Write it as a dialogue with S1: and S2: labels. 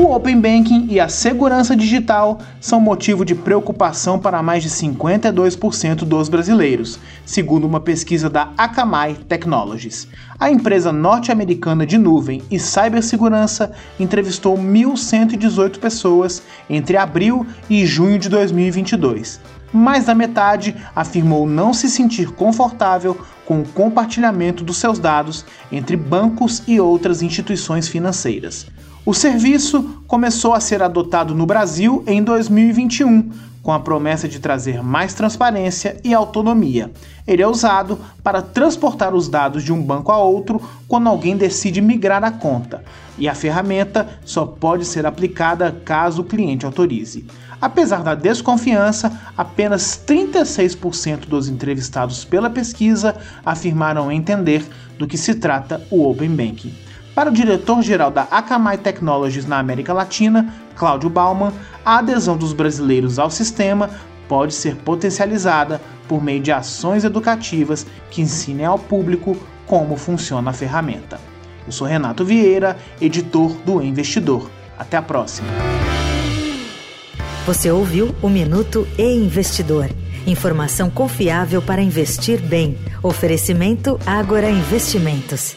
S1: O Open Banking e a segurança digital são motivo de preocupação para mais de 52% dos brasileiros, segundo uma pesquisa da Akamai Technologies. A empresa norte-americana de nuvem e cibersegurança entrevistou 1.118 pessoas entre abril e junho de 2022. Mais da metade afirmou não se sentir confortável com o compartilhamento dos seus dados entre bancos e outras instituições financeiras. O serviço começou a ser adotado no Brasil em 2021, com a promessa de trazer mais transparência e autonomia. Ele é usado para transportar os dados de um banco a outro quando alguém decide migrar a conta, e a ferramenta só pode ser aplicada caso o cliente autorize. Apesar da desconfiança, apenas 36% dos entrevistados pela pesquisa afirmaram entender do que se trata o Open Banking. Para o diretor-geral da Akamai Technologies na América Latina, Cláudio Bauman, a adesão dos brasileiros ao sistema pode ser potencializada por meio de ações educativas que ensinem ao público como funciona a ferramenta. Eu sou Renato Vieira, editor do Investidor. Até a próxima.
S2: Você ouviu o Minuto e Investidor. Informação confiável para investir bem. Oferecimento Agora Investimentos.